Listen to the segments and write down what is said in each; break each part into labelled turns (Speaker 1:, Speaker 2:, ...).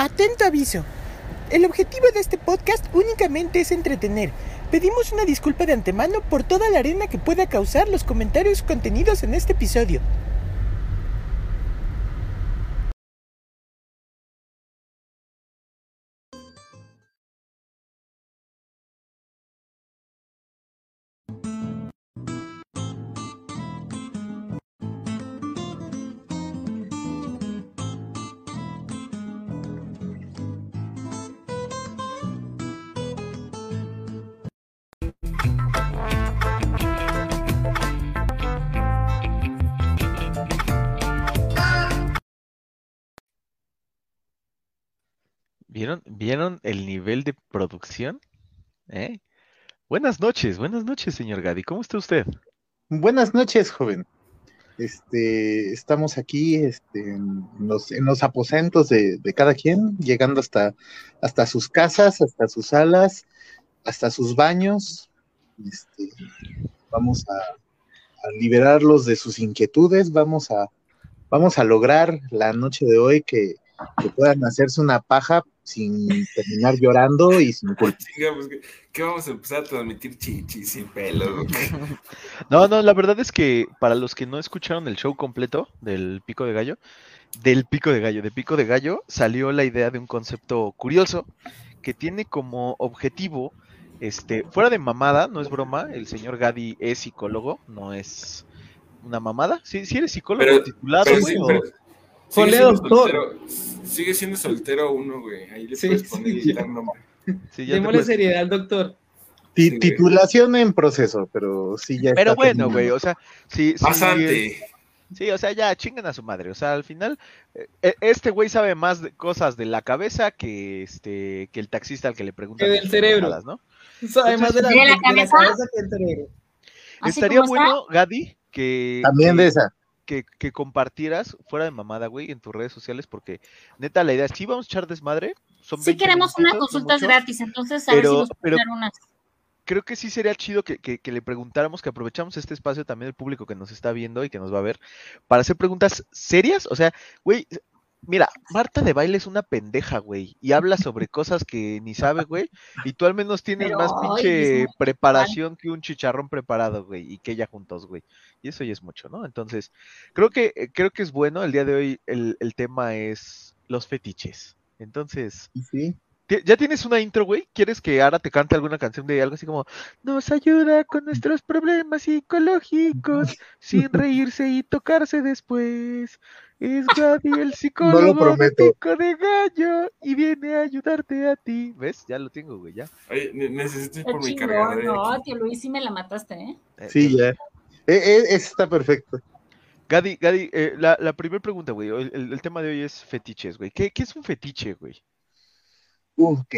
Speaker 1: Atento aviso. El objetivo de este podcast únicamente es entretener. Pedimos una disculpa de antemano por toda la arena que pueda causar los comentarios contenidos en este episodio.
Speaker 2: ¿Vieron, ¿Vieron el nivel de producción? ¿Eh? Buenas noches, buenas noches, señor Gadi. ¿Cómo está usted?
Speaker 3: Buenas noches, joven. Este, estamos aquí este, en, los, en los aposentos de, de, cada quien, llegando hasta, hasta sus casas, hasta sus salas, hasta sus baños. Este, vamos a, a, liberarlos de sus inquietudes, vamos a, vamos a lograr la noche de hoy que, que puedan hacerse una paja sin terminar llorando y sin culpa.
Speaker 4: Digamos que, que, vamos a empezar a transmitir chichis y pelos.
Speaker 2: No, no, la verdad es que para los que no escucharon el show completo del Pico de Gallo, del Pico de Gallo, de Pico de Gallo, salió la idea de un concepto curioso que tiene como objetivo, este, fuera de mamada, no es broma, el señor Gadi es psicólogo, no es una mamada. Sí, sí eres psicólogo
Speaker 4: pero,
Speaker 2: titulado,
Speaker 4: pero,
Speaker 2: güey,
Speaker 4: sí,
Speaker 2: o-
Speaker 4: pero sigue, siendo soltero, sigue siendo soltero uno, güey. Ahí le
Speaker 5: Sí,
Speaker 4: puedes poner
Speaker 5: sí,
Speaker 4: nombre.
Speaker 2: ya puedes-
Speaker 5: seriedad al doctor.
Speaker 3: Ti-
Speaker 4: Sí, güey.
Speaker 3: titulación en proceso, pero sí ya
Speaker 2: Pero
Speaker 3: está
Speaker 2: bueno, güey, o sea, sí, sí,
Speaker 4: Pasante.
Speaker 2: Sí, o sea, ya chingan a su madre. O sea, al final, eh, eh, este güey sabe más de cosas de la cabeza que este que el taxista al que le pregunta.
Speaker 5: Que del cerebro.
Speaker 2: ¿no?
Speaker 5: Además de la,
Speaker 6: ¿De la
Speaker 5: de la
Speaker 6: cabeza?
Speaker 5: cabeza que el cerebro.
Speaker 6: Así
Speaker 2: Estaría bueno, Gadi, que,
Speaker 3: También
Speaker 2: que,
Speaker 3: de esa.
Speaker 2: Que, que compartieras fuera de mamada, güey, en tus redes sociales, porque neta la idea es, sí vamos a echar desmadre. Son
Speaker 6: Sí
Speaker 2: 20
Speaker 6: queremos unas
Speaker 2: no
Speaker 6: consultas gratis, entonces a ver
Speaker 2: Pero-
Speaker 6: si nos
Speaker 2: pero-
Speaker 6: unas.
Speaker 2: creo que sí sería chido que, que- que le preguntáramos, que aprovechamos este espacio también del público que nos está viendo y que nos va a ver, para hacer preguntas serias. O sea, güey, mira, Marta de baile es una pendeja, güey, y habla sobre cosas que ni sabe, güey, y tú al menos tienes
Speaker 6: Pero,
Speaker 2: más pinche preparación que un chicharrón preparado, güey, y que ella juntos, güey. Y eso ya es mucho, ¿no? Entonces, creo que, eh, creo que es bueno. El día de hoy el, el tema es los fetiches. Entonces,
Speaker 3: Sí.
Speaker 2: ¿Ti- ¿Ya tienes una intro, güey? ¿Quieres que ahora te cante alguna canción de algo así como nos ayuda con nuestros problemas psicológicos sin reírse y tocarse después? Es Gadi el psicólogo de
Speaker 3: prometo.
Speaker 2: pico de gallo y viene a ayudarte a ti. ¿Ves? Ya lo tengo, güey, ya.
Speaker 4: Oye, ne- necesito ir por mi cargador.
Speaker 6: no,
Speaker 4: aquí.
Speaker 6: tío Luis, sí me la mataste, ¿eh?
Speaker 2: Eh,
Speaker 3: Sí, ya. Eh, eh, ese está perfecto.
Speaker 2: Gadi, Gadi, eh, la, la primera pregunta, güey. El, el- el tema de hoy es fetiches, güey. ¿Qué, qué es un fetiche, güey?
Speaker 3: Ok.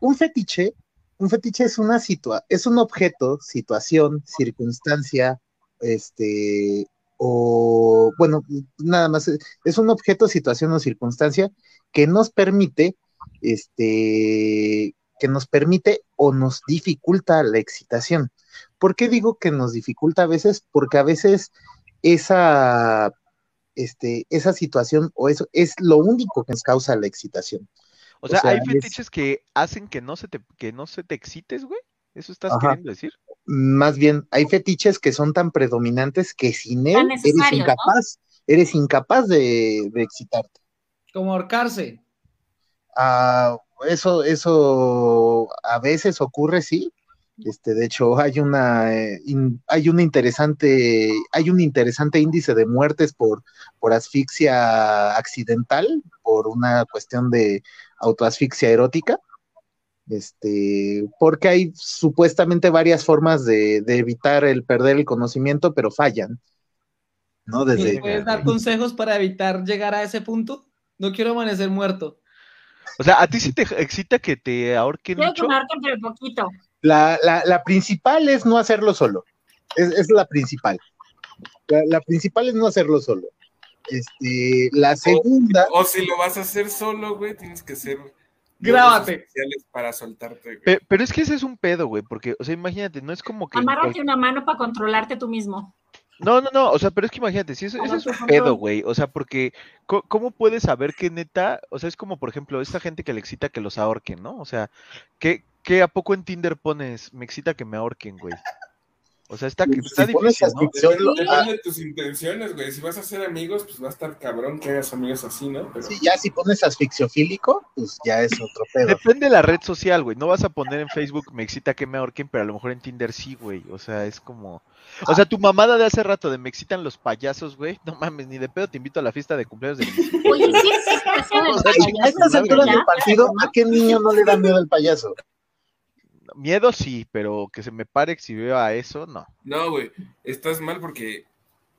Speaker 3: Un fetiche, un fetiche es una situa es un objeto, situación, circunstancia, este, o bueno, nada más, eh, es un objeto, situación o circunstancia que nos permite, este, que nos permite o nos dificulta la excitación. ¿Por qué digo que nos dificulta a veces? Porque a veces esa, este, esa situación o eso es lo único que nos causa la excitación.
Speaker 2: O
Speaker 3: O
Speaker 2: sea,
Speaker 3: sea,
Speaker 2: hay
Speaker 3: es-
Speaker 2: fetiches que hacen que no se te, que no se te excites, güey. ¿Eso estás
Speaker 3: Ajá.
Speaker 2: queriendo decir?
Speaker 3: Más bien, hay fetiches que son tan predominantes que sin él eres
Speaker 6: necesarios, ¿no?
Speaker 3: incapaz, eres incapaz de, de excitarte.
Speaker 5: Como ahorcarse.
Speaker 3: Ah, eso, eso a veces ocurre, sí. Este, de hecho, hay una, eh, in- hay una interesante, hay un interesante índice de muertes por, por asfixia accidental, por una cuestión de autoasfixia erótica. Este, porque hay supuestamente varias formas de, de evitar el perder el conocimiento, pero fallan. ¿No?
Speaker 5: ¿Me
Speaker 3: Desde,
Speaker 5: puedes dar consejos para evitar llegar a ese punto? No quiero amanecer muerto.
Speaker 2: O sea, ¿a ti sí te excita que te ahorquen
Speaker 6: Quiero que
Speaker 2: mucho?
Speaker 6: me ahorquen, pero poquito.
Speaker 3: La, la, la principal es no hacerlo solo. Es, es la principal. La, la principal es no hacerlo solo. Este, la segunda,
Speaker 4: O si lo vas a hacer solo, güey, tienes que hacer.
Speaker 5: Grábate.
Speaker 4: para soltarte,
Speaker 2: Pero es que ese es un pedo, güey, porque, o sea, imagínate, no es como que...
Speaker 6: Amárrate una mano para controlarte tú mismo.
Speaker 2: No, no, no, o sea, pero es que imagínate, si eso,
Speaker 6: ver,
Speaker 2: es un pedo, güey, o sea, porque ¿cómo puedes saber que neta, o sea, es como, por ejemplo, esta gente que le excita que los ahorquen, ¿no? O sea, ¿qué, qué a poco en Tinder pones, me excita que me ahorquen, güey? O sea, está,
Speaker 3: Si
Speaker 2: está
Speaker 3: pones
Speaker 2: difícil, ¿no?
Speaker 3: asfixio-
Speaker 4: Depende,
Speaker 3: Ah.
Speaker 4: de tus intenciones, güey. Si vas a ser amigos, pues va a estar cabrón que hagas amigos así, ¿no? Pero
Speaker 3: Sí, ya si pones asfixiofílico, pues ya es otro pedo.
Speaker 2: Depende de la red social, güey. No vas a poner en Facebook me excita que me ahorquen, pero a lo mejor en Tinder sí, güey. O sea, es como. O sea, tu mamada de hace rato de me excitan los payasos, güey. No mames, ni de pedo te invito a la fiesta de cumpleaños de mi
Speaker 6: Oye, sí existe eso del
Speaker 2: O sea,
Speaker 3: Ay,
Speaker 6: payaso,
Speaker 3: a estas
Speaker 2: madre,
Speaker 3: alturas
Speaker 6: ¿ya?
Speaker 3: del miedo
Speaker 2: sí, pero que se me pare si veo a eso, no.
Speaker 4: no, güey. Estás mal porque.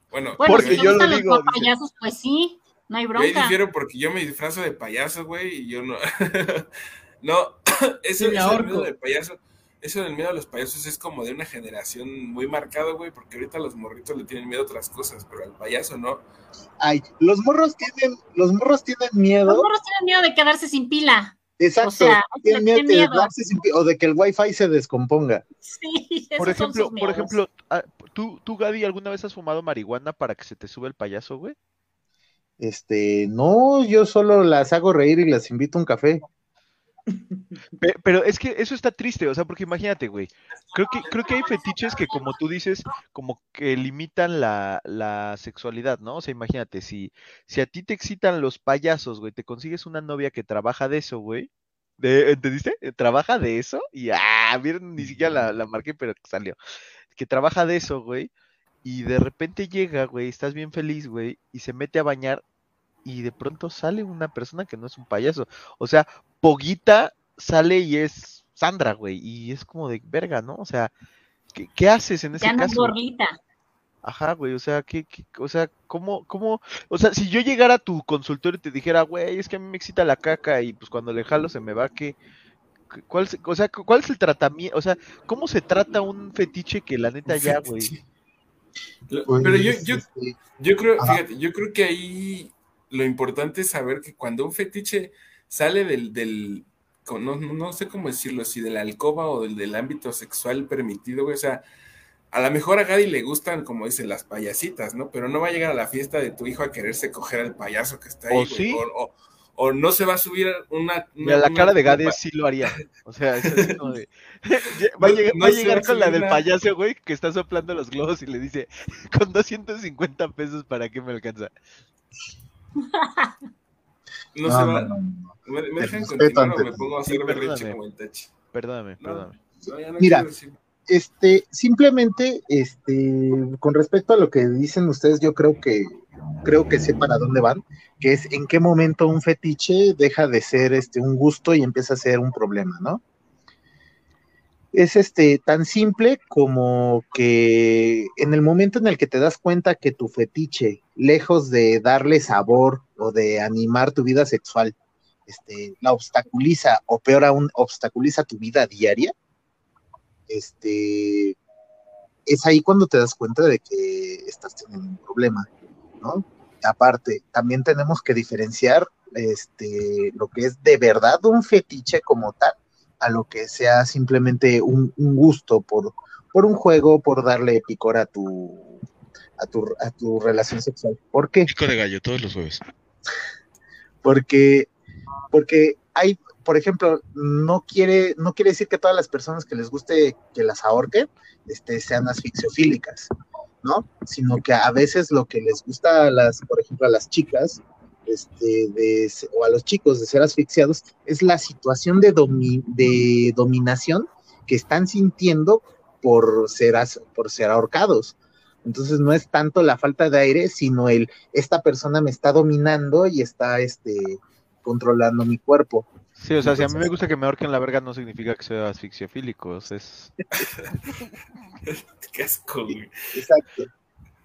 Speaker 4: Bueno,
Speaker 6: Bueno,
Speaker 2: Porque
Speaker 6: si te
Speaker 2: yo lo
Speaker 6: los
Speaker 2: digo, dice.
Speaker 6: payasos, pues sí, no hay
Speaker 4: Yo
Speaker 6: bronca.
Speaker 4: difiero porque yo me disfrazo de payaso, güey, y yo no. no, eso,
Speaker 5: Sí,
Speaker 4: eso del miedo de payaso. Eso del miedo a los payasos es como de una generación muy marcada, güey, porque ahorita los morritos le tienen miedo a otras cosas, pero al payaso no.
Speaker 3: Ay, los morros tienen, los morros tienen miedo,
Speaker 6: Los morros tienen miedo de quedarse sin pila.
Speaker 3: Exacto,
Speaker 6: o sea,
Speaker 3: tienen
Speaker 6: tienen
Speaker 3: miedo, de
Speaker 6: miedo.
Speaker 3: darse sin pi- o de que el wifi se descomponga.
Speaker 6: Sí,
Speaker 2: Por ejemplo,
Speaker 6: sus
Speaker 2: por ejemplo, ah, ¿tú, tú, Gaby, alguna vez has fumado marihuana para que se te sube el payaso, güey?
Speaker 3: Este, no, yo solo las hago reír y las invito a un café.
Speaker 2: Pe- Pero es que eso está triste, o sea, porque imagínate, güey. Creo que, creo que hay fetiches que, como tú dices, como que limitan la, la sexualidad, ¿no? O sea, imagínate, si, si a ti te excitan los payasos, güey, te consigues una novia que trabaja de eso, güey. De, ¿Entendiste? Trabaja de eso y, ah, miren, ni siquiera la, la marqué, pero salió. Que trabaja de eso, güey. Y de repente llega, güey, estás bien feliz, güey, y se mete a bañar y de pronto sale una persona que no es un payaso. O sea, Poguita sale y es Sandra, güey, y es como de verga, ¿no? O sea, ¿qué, qué haces en ese
Speaker 6: Ya no es
Speaker 2: caso?
Speaker 6: gorlita.
Speaker 2: Ajá, güey, o sea, ¿qué, qué- o sea, ¿cómo, cómo, o sea, si yo llegara a tu consultorio y te dijera, güey, es que a mí me excita la caca y pues cuando le jalo se me va, ¿qué, qué- cuál, o sea, cu- cuál es el tratamiento, o sea, cómo se trata un fetiche que la neta ya, güey?
Speaker 4: Pero yo, yo,
Speaker 3: este,
Speaker 4: yo creo,
Speaker 3: Ajá.
Speaker 4: fíjate, yo creo que ahí lo importante es saber que cuando un fetiche sale del, del no, no, sé cómo decirlo, si de la alcoba o del, del ámbito sexual permitido, güey, o sea, a lo mejor a Gadi le gustan, como dicen, las payasitas, ¿no? Pero no va a llegar a la fiesta de tu hijo a quererse coger al payaso que está ahí,
Speaker 2: ¿O
Speaker 4: güey,
Speaker 2: sí?
Speaker 4: o, o- o no se va a subir una...
Speaker 2: Mira, la
Speaker 4: una-
Speaker 2: cara de Gades sí lo haría, o sea, es así como de, va a llegar,
Speaker 4: no
Speaker 2: va a llegar con la del
Speaker 4: una-
Speaker 2: payaso, güey, que está soplando los globos y le dice, con 250 pesos, ¿para qué me alcanza?
Speaker 4: No,
Speaker 3: no,
Speaker 4: se va...
Speaker 3: no, no.
Speaker 4: ¿Me, me dejan continuar o me pongo a
Speaker 2: Sí,
Speaker 4: hacer berrinche
Speaker 2: perdóname.
Speaker 4: como el tachi?
Speaker 2: Perdóname, perdóname.
Speaker 4: No, ya no
Speaker 3: Mira. Este, simplemente, este, con respecto a lo que dicen ustedes, yo creo que, creo que sé para dónde van, que es en qué momento un fetiche deja de ser este un gusto y empieza a ser un problema, ¿no? Es este tan simple como que en el momento en el que te das cuenta que tu fetiche, lejos de darle sabor o de animar tu vida sexual, este, la obstaculiza, o peor aún, obstaculiza tu vida diaria, este, es ahí cuando te das cuenta de que estás teniendo un problema, ¿no? Aparte, también tenemos que diferenciar este, lo que es de verdad un fetiche como tal, a lo que sea simplemente un, un gusto por, por un juego, por darle picor a tu, a tu, a tu relación sexual. ¿Por qué?
Speaker 2: Pico de gallo todos los jueves.
Speaker 3: porque, porque hay, por ejemplo, no quiere, no quiere decir que todas las personas que les guste que las ahorquen este, sean asfixiofílicas, ¿no? Sino que a veces lo que les gusta a las, por ejemplo, a las chicas, este, de, o a los chicos de ser asfixiados, es la situación de, domi- de dominación que están sintiendo por ser, as- por ser ahorcados. Entonces no es tanto la falta de aire, sino el esta persona me está dominando y está este controlando mi cuerpo.
Speaker 2: Sí, o sea, si a mí me gusta que me ahorquen la verga no significa que sea asfixiofílico, o sea, es...
Speaker 4: Qué asco, güey.
Speaker 3: Exacto.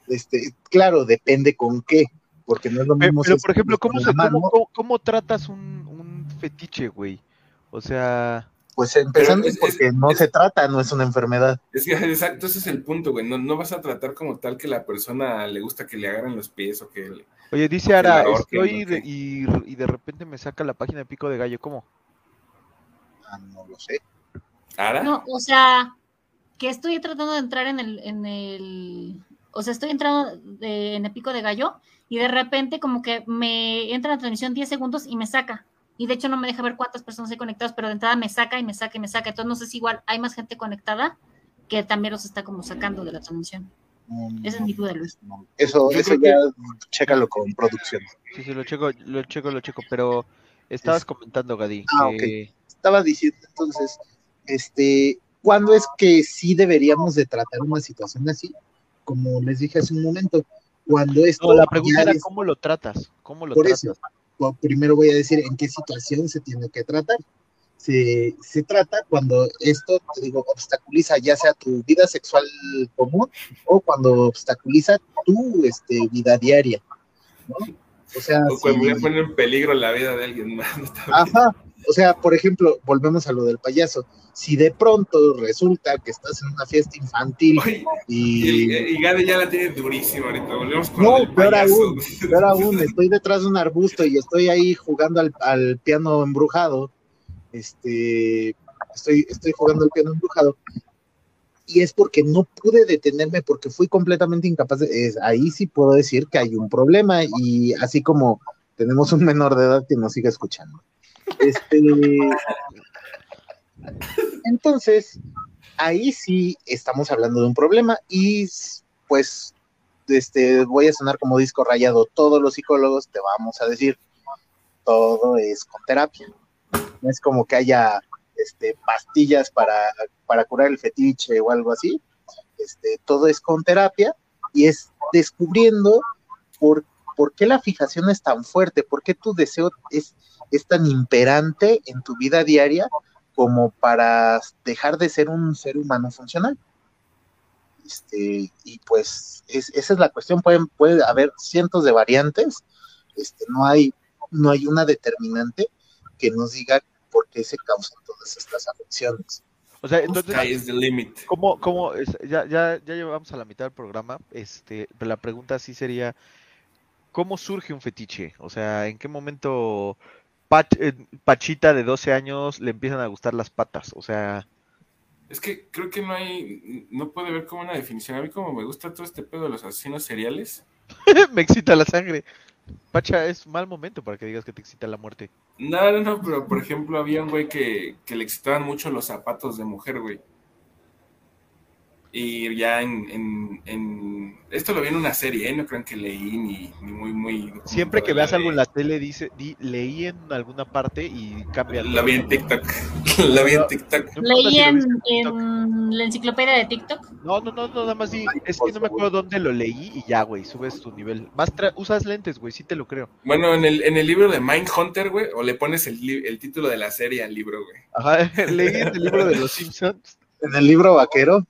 Speaker 3: Este, claro, depende con qué, porque no es lo mismo.
Speaker 2: Pero,
Speaker 3: si
Speaker 2: por ejemplo, ¿cómo, se,
Speaker 3: mano,
Speaker 2: cómo, cómo- cómo tratas un, un fetiche, güey? O sea,
Speaker 3: Pues empezando
Speaker 4: Pero es-
Speaker 3: porque no
Speaker 4: es-
Speaker 3: se trata, no es una enfermedad.
Speaker 4: Es que exacto, ese es el punto, güey. No, no vas a tratar como tal que la persona le gusta que le agarren los pies o que le...
Speaker 2: oye, dice Ara, estoy
Speaker 4: ¿no?
Speaker 2: y, y de repente me saca la página de Pico de Gallo, ¿cómo?
Speaker 3: Ah, no lo sé.
Speaker 4: ¿Ara?
Speaker 6: No, o sea, que estoy tratando de entrar en el, en el, O sea, estoy entrando de- en el pico de gallo y de repente como que me entra la transmisión 10 segundos y me saca. Y de hecho no me deja ver cuántas personas hay conectadas, pero de entrada me saca y me saca y me saca. Entonces no sé si igual hay más gente conectada que también los está como sacando de la transmisión.
Speaker 3: Mm,
Speaker 6: Esa es mi duda, Luis.
Speaker 3: no. Eso,
Speaker 4: Yo
Speaker 3: eso ya chécalo con producción.
Speaker 2: Sí, sí, lo checo, lo checo, lo checo, pero estabas comentando, Gadi,
Speaker 3: Ah,
Speaker 2: que
Speaker 3: Estaba diciendo entonces, este, ¿cuándo es que sí deberíamos de tratar una situación así? Como les dije hace un momento, cuando esto
Speaker 2: No, la pregunta era
Speaker 3: es-
Speaker 2: cómo lo tratas, cómo lo
Speaker 3: Por
Speaker 2: tratas.
Speaker 3: eso, pues, primero voy a decir en qué situación se tiene que tratar. Se, se trata cuando esto, te digo, obstaculiza ya sea tu vida sexual común o cuando obstaculiza tu este, vida diaria. ¿no? O sea,
Speaker 4: O cuando
Speaker 3: si-
Speaker 4: ya pone en peligro la vida de alguien más.
Speaker 3: Ajá. O sea, por ejemplo, volvemos a lo del payaso. Si de pronto resulta que estás en una fiesta infantil
Speaker 4: Oye,
Speaker 3: y,
Speaker 4: y, Gade ya la tiene durísima ahorita. Volvemos con
Speaker 3: No,
Speaker 4: el
Speaker 3: peor
Speaker 4: payaso.
Speaker 3: aún, peor aún, estoy detrás de un arbusto y estoy ahí jugando al, al piano embrujado. Este, estoy, estoy jugando al piano embrujado. Y es porque no pude detenerme, porque fui completamente incapaz de. es- ahí sí puedo decir que hay un problema, y así como tenemos un menor de edad que nos sigue escuchando. Este, entonces, ahí sí estamos hablando de un problema, y pues este, voy a sonar como disco rayado. Todos los psicólogos te vamos a decir, todo es con terapia. No es como que haya este, pastillas para, para curar el fetiche o algo así. Este, todo es con terapia y es descubriendo por, por qué la fijación es tan fuerte, por qué tu deseo es, es tan imperante en tu vida diaria como para dejar de ser un ser humano funcional. Este, y pues es- esa es la cuestión, pueden, puede haber cientos de variantes, este, no, hay, no hay una determinante que nos diga por qué se causan todas estas afecciones.
Speaker 2: O sea, entonces,
Speaker 4: Sky is the limit.
Speaker 2: ¿cómo, cómo es- ya, ya, ya llevamos a la mitad del programa? Este, pero la pregunta sí sería, ¿cómo surge un fetiche? O sea, ¿en qué momento Pach- eh, Pachita de 12 años le empiezan a gustar las patas? O sea,
Speaker 4: Es que creo que no hay, no puede haber como una definición. A mí como me gusta todo este pedo de los asesinos seriales.
Speaker 2: me excita la sangre. Pacha, es mal momento para que digas que te excita la muerte.
Speaker 4: No, no, no, pero por ejemplo había un güey que, que le excitaban mucho los zapatos de mujer, güey. Y ya en, en, en- Esto lo vi en una serie, ¿eh? No crean que leí ni, ni muy, muy...
Speaker 2: Siempre que veas algo en la tele, dice, di, leí en alguna parte y cambia.
Speaker 4: La vi en TikTok. la vi en TikTok.
Speaker 6: Leí en, en la enciclopedia de TikTok.
Speaker 2: No, no, no, no, nada más di, es que no me acuerdo dónde lo leí y ya, güey, subes tu nivel. Más tra- usas lentes, güey, sí te lo creo.
Speaker 4: Bueno, en el, en el libro de Mindhunter, güey, o le pones el, el título de la serie al libro, güey.
Speaker 2: Ajá, leí en el libro de los Simpsons.
Speaker 3: En el libro vaquero,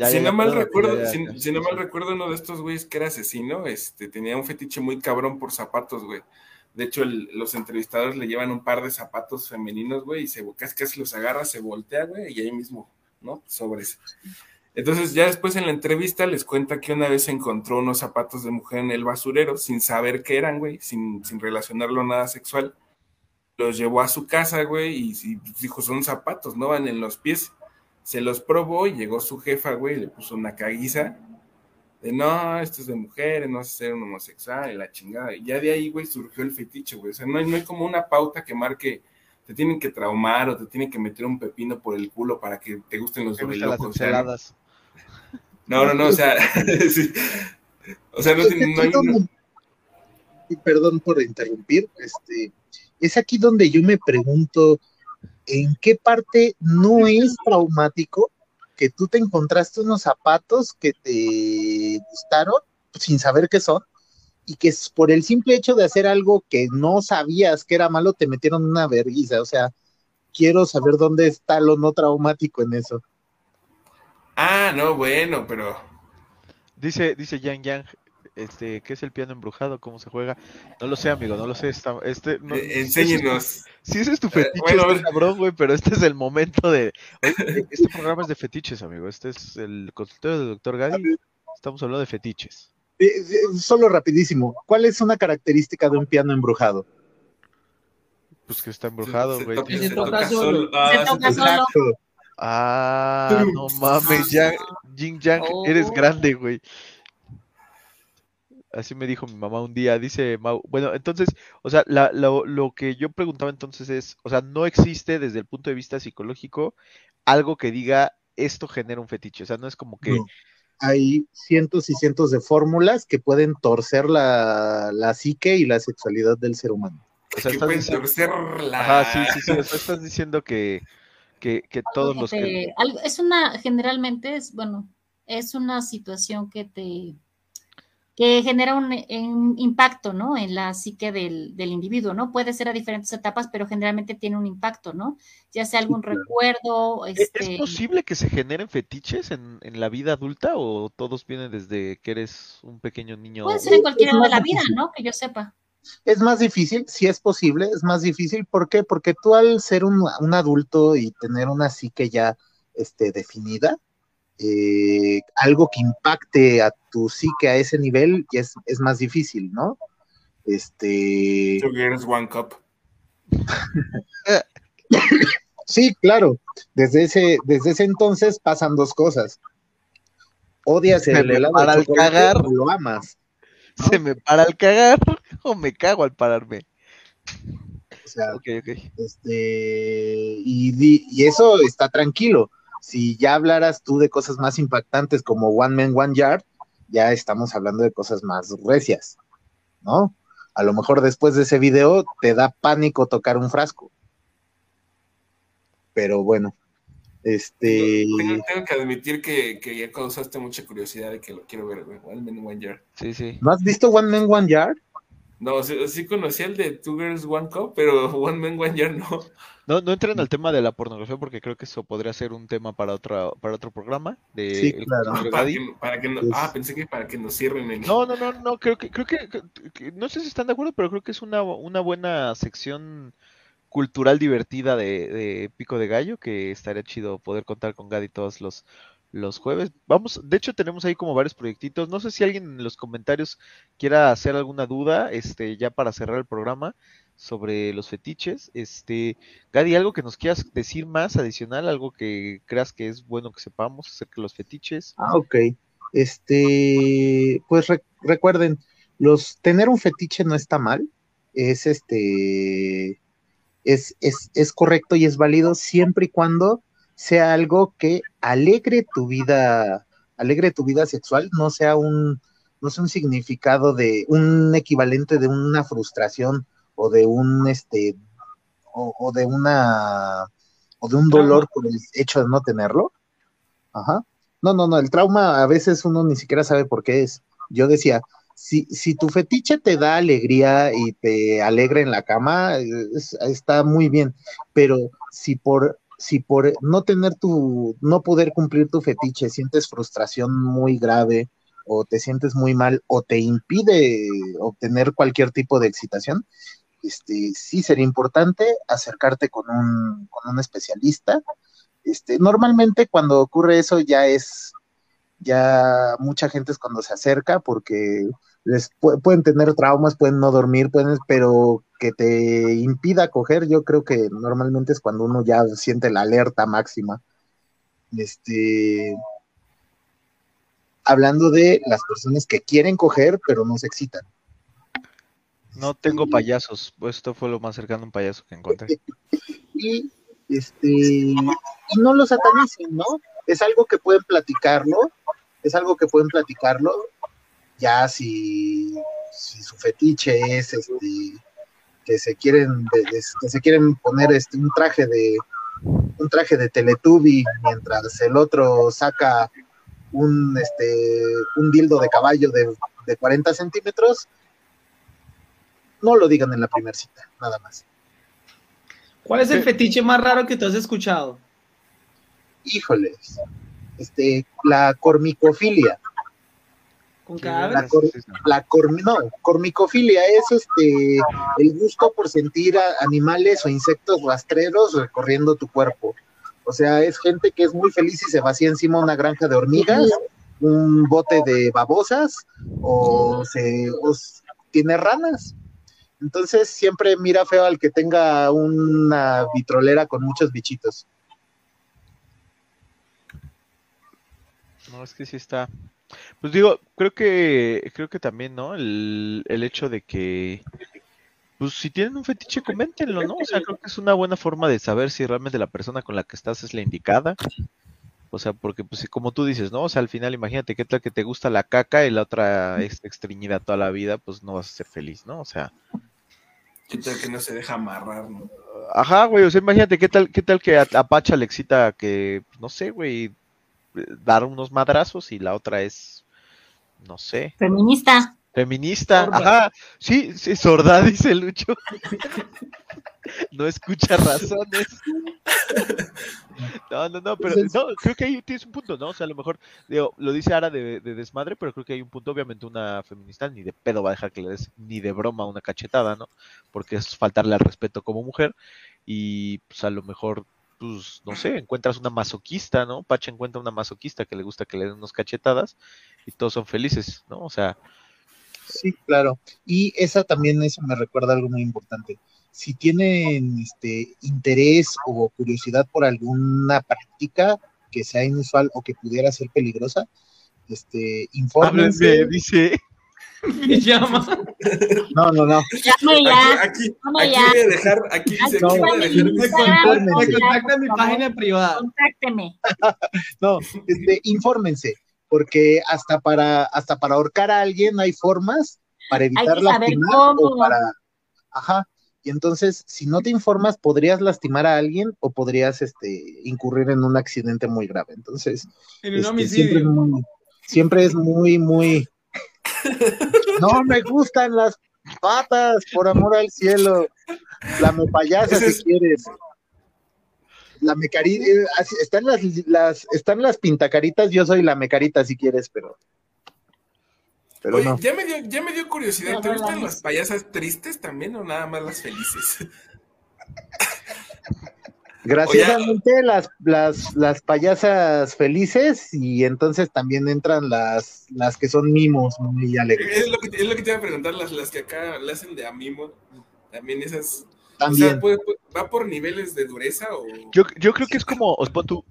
Speaker 2: Ya,
Speaker 4: si no mal recuerdo,
Speaker 2: ya, ya,
Speaker 4: si, no mal recuerdo, uno de estos güeyes que era asesino, este, tenía un fetiche muy cabrón por zapatos, güey. De hecho, el- los entrevistadores le llevan un par de zapatos femeninos, güey, y se casi casi los agarra, se voltea, güey, y ahí mismo, ¿no? Sobres. Entonces, ya después en la entrevista les cuenta que una vez encontró unos zapatos de mujer en el basurero, sin saber qué eran, güey, sin, sin relacionarlo a nada sexual. Los llevó a su casa, güey, y, y dijo, son zapatos, no van en los pies se los probó y llegó su jefa, güey, y le puso una caguiza de no, esto es de mujeres, no vas a ser un homosexual y la chingada. Y ya de ahí, güey, surgió el fetiche, güey. O sea, no hay, no hay como una pauta que marque, te tienen que traumar o te tienen que meter un pepino por el culo para que te gusten los dorilocos. o sea,
Speaker 2: ensaladas.
Speaker 4: no, no, no, o sea, sí. O sea, no,
Speaker 3: Es
Speaker 4: tiene- no hay una-
Speaker 3: perdón por interrumpir, este, es aquí donde yo me pregunto en qué parte no es traumático que tú te encontraste unos zapatos que te gustaron sin saber qué son y que es por el simple hecho de hacer algo que no sabías que era malo te metieron una vergüenza, o sea, quiero saber dónde está lo no traumático en eso.
Speaker 4: Ah, no, bueno, pero
Speaker 2: Dice, dice Yang Yang, este, ¿qué es el piano embrujado? ¿Cómo se juega? No lo sé, amigo, no lo sé. Está, este, no,
Speaker 4: eh, enséñenos.
Speaker 2: Si ese es tu fetiche,
Speaker 4: bueno, a
Speaker 2: está
Speaker 4: ver.
Speaker 2: cabrón, güey, pero este es el momento de... Oye, Este programa es de fetiches, amigo. Este es el consultorio del doctor Gadi. Estamos hablando de fetiches.
Speaker 3: Eh, eh, Solo rapidísimo, ¿cuál es una característica de un piano embrujado?
Speaker 2: Pues que está embrujado, güey.
Speaker 5: se
Speaker 4: se
Speaker 5: toca solo.
Speaker 4: Ah,
Speaker 6: Se toca solo.
Speaker 2: Ah, no mames, ya, Jin Yang,
Speaker 5: Oh.
Speaker 2: eres grande, güey. Así me dijo mi mamá un día, dice Mau. Bueno, entonces, o sea, la- lo, lo que yo preguntaba entonces es, o sea, no existe desde el punto de vista psicológico algo que diga esto genera un fetiche. O sea, no es como que,
Speaker 3: No. Hay cientos y cientos de fórmulas que pueden torcer la, la psique y la sexualidad del ser humano.
Speaker 2: o sea,
Speaker 4: que
Speaker 2: estás
Speaker 4: pueden
Speaker 2: diciendo,
Speaker 4: torcerla.
Speaker 2: ajá, sí, sí, sí, o sea, estás diciendo que, que, que todos los
Speaker 6: Te- es una, generalmente es, bueno, es una situación que te, que genera un, un impacto, ¿no? En la psique del, del individuo, ¿no? Puede ser a diferentes etapas, pero generalmente tiene un impacto, ¿no? Ya sea algún
Speaker 3: claro.
Speaker 6: recuerdo,
Speaker 2: ¿E-
Speaker 6: este,
Speaker 2: ¿Es posible que se generen fetiches en, en la vida adulta o todos vienen desde que eres un pequeño niño?
Speaker 6: puede ser en cualquier
Speaker 3: es
Speaker 6: edad de
Speaker 3: más
Speaker 6: la vida,
Speaker 3: difícil.
Speaker 6: ¿no? Que yo sepa.
Speaker 3: Es más difícil, si es posible, es más difícil. ¿Por qué? Porque tú al ser un, un adulto y tener una psique ya este, definida, eh, algo que impacte a tu psique a ese nivel ya es, es más difícil, ¿no? Este,
Speaker 4: Two girls, one cup.
Speaker 3: sí, claro. Desde ese, desde ese entonces pasan dos cosas. Odias
Speaker 2: Se
Speaker 3: el helado
Speaker 2: para al cagar.
Speaker 3: o lo amas.
Speaker 2: ¿Se me para al cagar o me cago al pararme?
Speaker 3: O sea,
Speaker 2: Ok, ok.
Speaker 3: Este, y, di- y eso está tranquilo. Si ya hablaras tú de cosas más impactantes como One Man, One Yard, ya estamos hablando de cosas más recias, ¿no? A lo mejor después de ese video te da pánico tocar un frasco. Pero bueno, este,
Speaker 4: Tengo, tengo que admitir que, que ya causaste mucha curiosidad de que lo quiero ver. One Man, One Yard.
Speaker 2: Sí, sí.
Speaker 3: ¿no has visto One Man, One Yard?
Speaker 4: No, sí, sí conocía el de Two Girls, One Cup, pero One Man, One Yard no.
Speaker 2: No, no entren al tema de la pornografía porque creo que eso podría ser un tema para otra, para otro programa de
Speaker 3: Sí, claro.
Speaker 2: compañero
Speaker 4: para que, para que no-
Speaker 3: Pues-
Speaker 4: ah, pensé que para que nos cierren el.
Speaker 2: No, no, no, no, creo que, creo que, que- que- no sé si están de acuerdo, pero creo que es una, una buena sección cultural divertida de, de Pico de Gallo, que estaría chido poder contar con Gadi todos los, los jueves. Vamos, de hecho tenemos ahí como varios proyectitos. No sé si alguien en los comentarios quiera hacer alguna duda, este, ya para cerrar el programa sobre los fetiches. Este, Gadi, algo que nos quieras decir más adicional, algo que creas que es bueno que sepamos acerca de los fetiches.
Speaker 3: Ah, ok. Este, pues re- recuerden, los tener un fetiche no está mal, es este, es, es, es correcto y es válido siempre y cuando sea algo que alegre tu vida, alegre tu vida sexual, no sea un, no sea un significado de, un equivalente de una frustración o de un, este, o, o de una, o de un dolor por el hecho de no tenerlo. Ajá. No, no, no, el trauma a veces uno ni siquiera sabe por qué es. Yo decía, si, si tu fetiche te da alegría y te alegra en la cama, es- está muy bien, pero si por, si por no tener tu, no poder cumplir tu fetiche, sientes frustración muy grave o te sientes muy mal o te impide obtener cualquier tipo de excitación, este, sí sería importante acercarte con un, con un especialista. Este, normalmente cuando ocurre eso ya es, ya mucha gente es cuando se acerca porque les pu- pueden tener traumas, pueden no dormir, pueden, pero que te impida coger, yo creo que normalmente es cuando uno ya siente la alerta máxima. Este, hablando de las personas que quieren coger, pero no se excitan.
Speaker 2: No tengo payasos, pues esto fue lo más cercano a un payaso que encontré.
Speaker 3: y este y no lo satanicen, ¿no? Es algo que pueden platicarlo, es algo que pueden platicarlo, ya si, si su fetiche es este que se quieren de- de- que se quieren poner este un traje de un traje de Teletubby mientras el otro saca un este un dildo de caballo de, de 40 centímetros, no lo digan en la primera cita, nada más.
Speaker 5: ¿Cuál es el fetiche más raro que tú has escuchado?
Speaker 3: híjoles, este, la cormicofilia,
Speaker 5: ¿Con
Speaker 3: la, cor- la no, cormicofilia es este, el gusto por sentir a animales o insectos rastreros recorriendo tu cuerpo. O sea, es gente que es muy feliz y se vacía encima una granja de hormigas, un bote de babosas o, se, o tiene ranas. Entonces siempre mira feo al que tenga una vitrolera con muchos bichitos.
Speaker 2: No, es que sí está, Pues digo, creo que, creo que también, ¿no? El, el hecho de que, pues si tienen un fetiche, coméntenlo, ¿no? O sea, creo que es una buena forma de saber si realmente la persona con la que estás es la indicada. O sea, porque pues como tú dices, ¿no? O sea, al final imagínate qué tal que te gusta la caca y la otra es estreñida toda la vida, pues no vas a ser feliz, ¿no? O sea,
Speaker 4: ¿Qué tal que no se deja amarrar, no?
Speaker 2: ajá, güey, o sea, imagínate qué tal, qué tal que a, a Pacha le excita que, no sé, güey, dar unos madrazos y la otra es, no sé,
Speaker 6: Feminista.
Speaker 2: feminista,
Speaker 5: Sorda.
Speaker 2: ajá, sí, sí, sorda, dice Lucho. no escucha razones. No, no, no, pero no, creo que ahí tienes un punto, ¿no? O sea, a lo mejor, digo, lo dice Ara de, de desmadre, pero creo que hay un punto, obviamente una feminista ni de pedo va a dejar que le des ni de broma una cachetada, ¿no? Porque es faltarle al respeto como mujer y pues a lo mejor, pues, no sé, encuentras una masoquista, ¿no? Pacha encuentra una masoquista que le gusta que le den unas cachetadas y todos son felices, ¿no? O sea,
Speaker 3: Sí, claro. Y esa también, eso me recuerda algo muy importante. Si tienen este interés o curiosidad por alguna práctica que sea inusual o que pudiera ser peligrosa, este, infórmense.
Speaker 2: háblenme, dice.
Speaker 5: Me llama.
Speaker 3: No, no, no.
Speaker 6: Llame ya.
Speaker 4: Aquí, aquí,
Speaker 6: Llame
Speaker 4: aquí
Speaker 6: ya.
Speaker 4: voy a dejar, aquí dice,
Speaker 6: Aquí
Speaker 4: aquí
Speaker 3: no,
Speaker 4: voy a
Speaker 6: está mi
Speaker 4: dejar
Speaker 3: Me
Speaker 5: contacta en mi página privada.
Speaker 6: Contácteme.
Speaker 3: No, este, infórmense, porque hasta para, hasta para ahorcar a alguien hay formas para evitar
Speaker 6: que saber
Speaker 3: lastimar
Speaker 6: cómo.
Speaker 3: o para, ajá. Y entonces, si no te informas, podrías lastimar a alguien o podrías, este, incurrir en un accidente muy grave. Entonces,
Speaker 5: En un
Speaker 3: este, siempre, es
Speaker 5: homicidio.
Speaker 3: muy, siempre es muy, muy. No me gustan las patas, por amor al cielo. La me payasa si
Speaker 4: es-
Speaker 3: quieres. La mecari eh, están las, las están las pintacaritas, yo soy la mecarita si quieres, pero pero
Speaker 4: Oye,
Speaker 3: no.
Speaker 4: ya me dio, ya me dio curiosidad.
Speaker 6: No,
Speaker 4: ¿Te
Speaker 6: no,
Speaker 4: gustan
Speaker 6: no.
Speaker 4: las payasas tristes también o nada más las felices?
Speaker 3: Graciosamente las, las, las payasas felices y entonces también entran las, las que son mimos muy alegres.
Speaker 4: Es lo que, es lo que te iba a preguntar, las, las que acá le hacen de amimo, también esas. O
Speaker 3: También.
Speaker 4: sea, puede- puede- ¿va por niveles de dureza o...?
Speaker 2: Yo, yo creo que es como, os pon tú,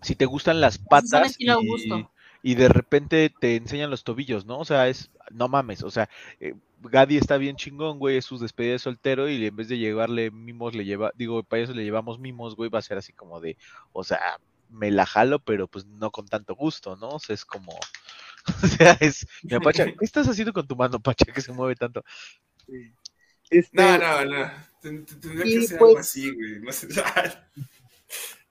Speaker 2: si te gustan las patas
Speaker 6: estilo
Speaker 2: y,
Speaker 6: Augusto.
Speaker 2: Y de repente te enseñan los tobillos, ¿no? O sea, es, no mames, o sea, eh, Gadi está bien chingón, güey, es su despedida de soltero y en vez de llevarle mimos, le lleva, digo, payaso le llevamos mimos, güey, va a ser así como de, o sea, me la jalo, pero pues no con tanto gusto, ¿no? O sea, es como, o sea, es, mira, Pacha, ¿qué estás haciendo con tu mano, Pacha, que se mueve tanto?
Speaker 3: Este,
Speaker 4: No, no, no. Ten- ten- Tendría que ser
Speaker 3: pues-
Speaker 4: algo así, güey. No sé.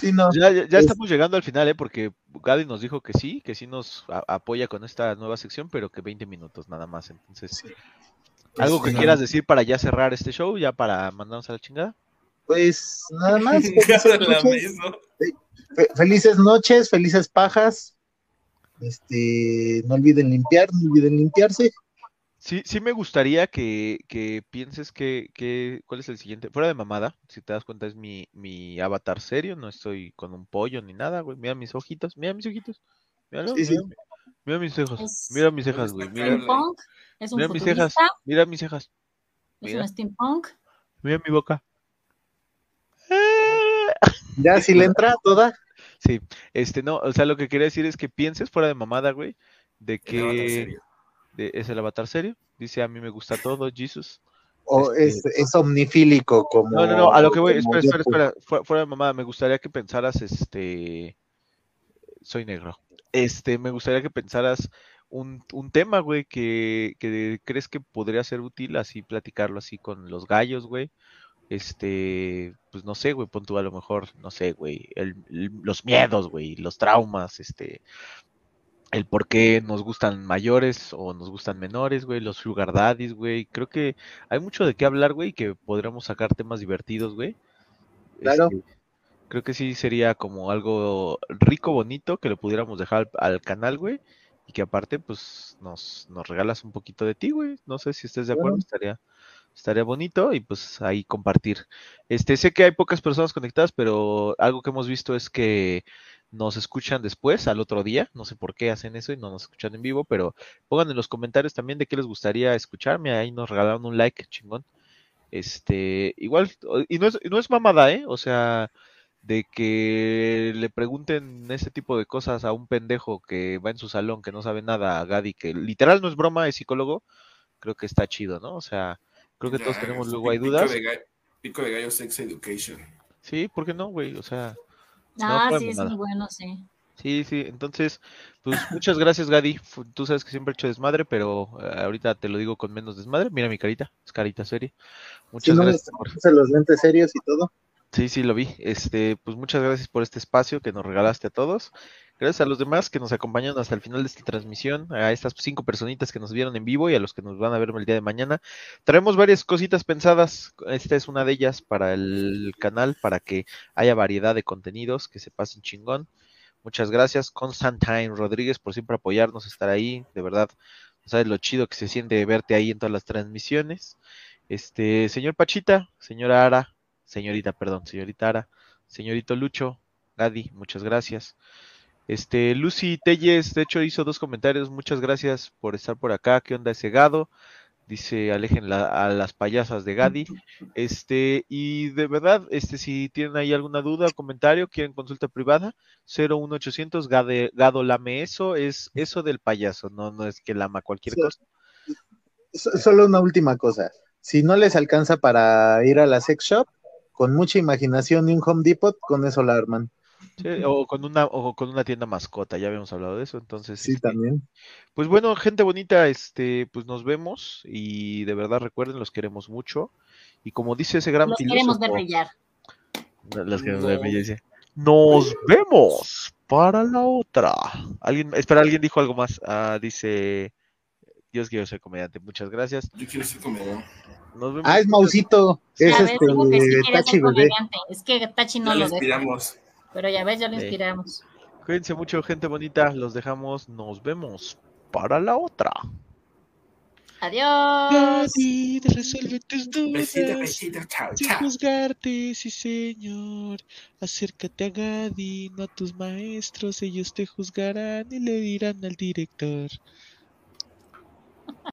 Speaker 3: sí, no.
Speaker 2: Ya, ya, ya
Speaker 3: Es-
Speaker 2: estamos llegando al final, ¿eh? Porque Gadi nos dijo que sí, que sí nos a- apoya con esta nueva sección, pero que 20 minutos nada más. Entonces, ¿algo que
Speaker 3: no.
Speaker 2: quieras decir para ya cerrar este show, ya para mandarnos a la chingada?
Speaker 3: Pues nada más. Noches, felices noches, felices pajas. Este, no olviden limpiar, no olviden limpiarse.
Speaker 2: Sí, sí me gustaría que, que pienses que, que, ¿cuál es el siguiente? Fuera de mamada, si te das cuenta es mi, mi avatar serio, no estoy con un pollo ni nada, güey. Mira mis ojitos, mira mis ojitos. Míralo,
Speaker 3: Sí, sí.
Speaker 2: mira, mira mis cejas,
Speaker 6: Es-
Speaker 2: mira mis cejas, güey. Mira.
Speaker 6: Steampunk. Es un
Speaker 2: mira mis cejas, mira mis cejas,
Speaker 6: Es
Speaker 2: mira.
Speaker 6: un steampunk.
Speaker 2: mira mi boca.
Speaker 3: Ya, si le entra toda.
Speaker 2: Sí, este no, o sea, lo que quería decir es que pienses fuera de mamada, güey, de
Speaker 4: El avatar
Speaker 2: que
Speaker 4: serio.
Speaker 2: De- es el avatar serio. Dice a mí me gusta todo, Jesus.
Speaker 3: O
Speaker 2: Este-
Speaker 3: es, es omnifílico como.
Speaker 2: No, no, no, a lo que voy, espera, espera,
Speaker 3: Deadpool.
Speaker 2: espera, fuera, fuera de mamada, me gustaría que pensaras, este, soy negro. Este, me gustaría que pensaras un, un tema, güey, que, que crees que podría ser útil así platicarlo así con los gallos, güey. Este, pues no sé, güey, pon tú a lo mejor, no sé, güey, el- el- los miedos, güey, los traumas, este, el por qué nos gustan mayores o nos gustan menores, güey, los sugar daddies, güey. Creo que hay mucho de qué hablar, güey, y que podríamos sacar temas divertidos, güey.
Speaker 3: Claro.
Speaker 2: Este, creo que sí sería como algo rico, bonito, que lo pudiéramos dejar al, al canal, güey. Y que aparte, pues, nos, nos regalas un poquito de ti, güey. No sé si estés de acuerdo, estaría, estaría bonito y pues ahí compartir. Este, sé que hay pocas personas conectadas, pero algo que hemos visto es que nos escuchan después, al otro día. No sé por qué hacen eso y no nos escuchan en vivo, pero pongan en los comentarios también de qué les gustaría escucharme. Ahí nos regalaron un like, chingón. Este, igual, y no es, no es mamada, ¿eh? O sea, de que le pregunten ese tipo de cosas a un pendejo que va en su salón, que no sabe nada, a Gadi, que literal no es broma, es psicólogo, creo que está chido, ¿no? O sea, creo que todos tenemos luego hay dudas.
Speaker 4: de gallo- pico de gallo Sex Education.
Speaker 2: Sí, ¿por qué no, güey? O sea,
Speaker 6: Ah,
Speaker 2: podemos
Speaker 6: sí, es
Speaker 2: nada.
Speaker 6: muy bueno, sí.
Speaker 2: Sí, sí, entonces, pues muchas gracias, Gadi. Fu- Tú sabes que siempre he hecho desmadre, pero eh, ahorita te lo digo con menos desmadre. Mira mi carita, es carita seria.
Speaker 3: Si
Speaker 2: Muchas
Speaker 3: no me
Speaker 2: gracias por...
Speaker 3: los lentes serios y todo.
Speaker 2: Sí, sí, lo vi. Este, pues muchas gracias por este espacio que nos regalaste a todos. Gracias a los demás que nos acompañaron hasta el final de esta transmisión, a estas cinco personitas que nos vieron en vivo y a los que nos van a ver el día de mañana. Traemos varias cositas pensadas. Esta es una de ellas para el canal, para que haya variedad de contenidos, que se pasen chingón. Muchas gracias, Constantine Rodríguez, por siempre apoyarnos, estar ahí. De verdad, sabes lo chido que se siente verte ahí en todas las transmisiones. Este, señor Pachita, señora Ara, señorita, perdón, señorita Ara, señorito Lucho, Gadi, muchas gracias. Este, Lucy Telles, de hecho, hizo dos comentarios. Muchas gracias por estar por acá. ¿Qué onda ese gado? Dice, alejen la- a las payasas de Gadi. Este, y de verdad, este, si tienen ahí alguna duda o comentario, quieren consulta privada, 01800 Gade- Gado lame eso, es eso del payaso, no, no es que lama cualquier
Speaker 3: Sí.
Speaker 2: cosa.
Speaker 3: So- Solo una última cosa. Si no les alcanza para ir a la sex shop, con mucha imaginación y un Home Depot, con eso la arman.
Speaker 2: Sí, o con una, o con una tienda mascota, ya habíamos hablado de eso, entonces.
Speaker 3: Sí,
Speaker 2: este,
Speaker 3: también.
Speaker 2: Pues bueno, gente bonita, este, pues nos vemos y de verdad recuerden, los queremos mucho. Y como dice ese gran
Speaker 6: Los queremos ver brillar.
Speaker 2: los queremos ver brillar, nos vemos para la otra. Alguien, espera, alguien dijo algo más. Ah, dice, Dios quiero ser comediante. Muchas gracias.
Speaker 4: Yo quiero ser comediante.
Speaker 2: Nos vemos.
Speaker 3: Ah, es Mausito. Es
Speaker 6: ves,
Speaker 3: este
Speaker 6: que sí
Speaker 3: Tachi.
Speaker 6: Es que Tachi no
Speaker 4: Ya lo
Speaker 6: lo deja.
Speaker 4: inspiramos.
Speaker 6: Pero ya ves, ya lo
Speaker 2: Sí.
Speaker 6: inspiramos.
Speaker 2: Cuídense mucho, gente bonita. Los dejamos. Nos vemos para la otra.
Speaker 6: Adiós.
Speaker 2: Gadi, resuelve tus
Speaker 4: Besito,
Speaker 2: dudas.
Speaker 4: besito, chao,
Speaker 2: Sin
Speaker 4: chao.
Speaker 2: juzgarte, sí señor. Acércate a Gadi, no a tus maestros, ellos te juzgarán y le dirán al director.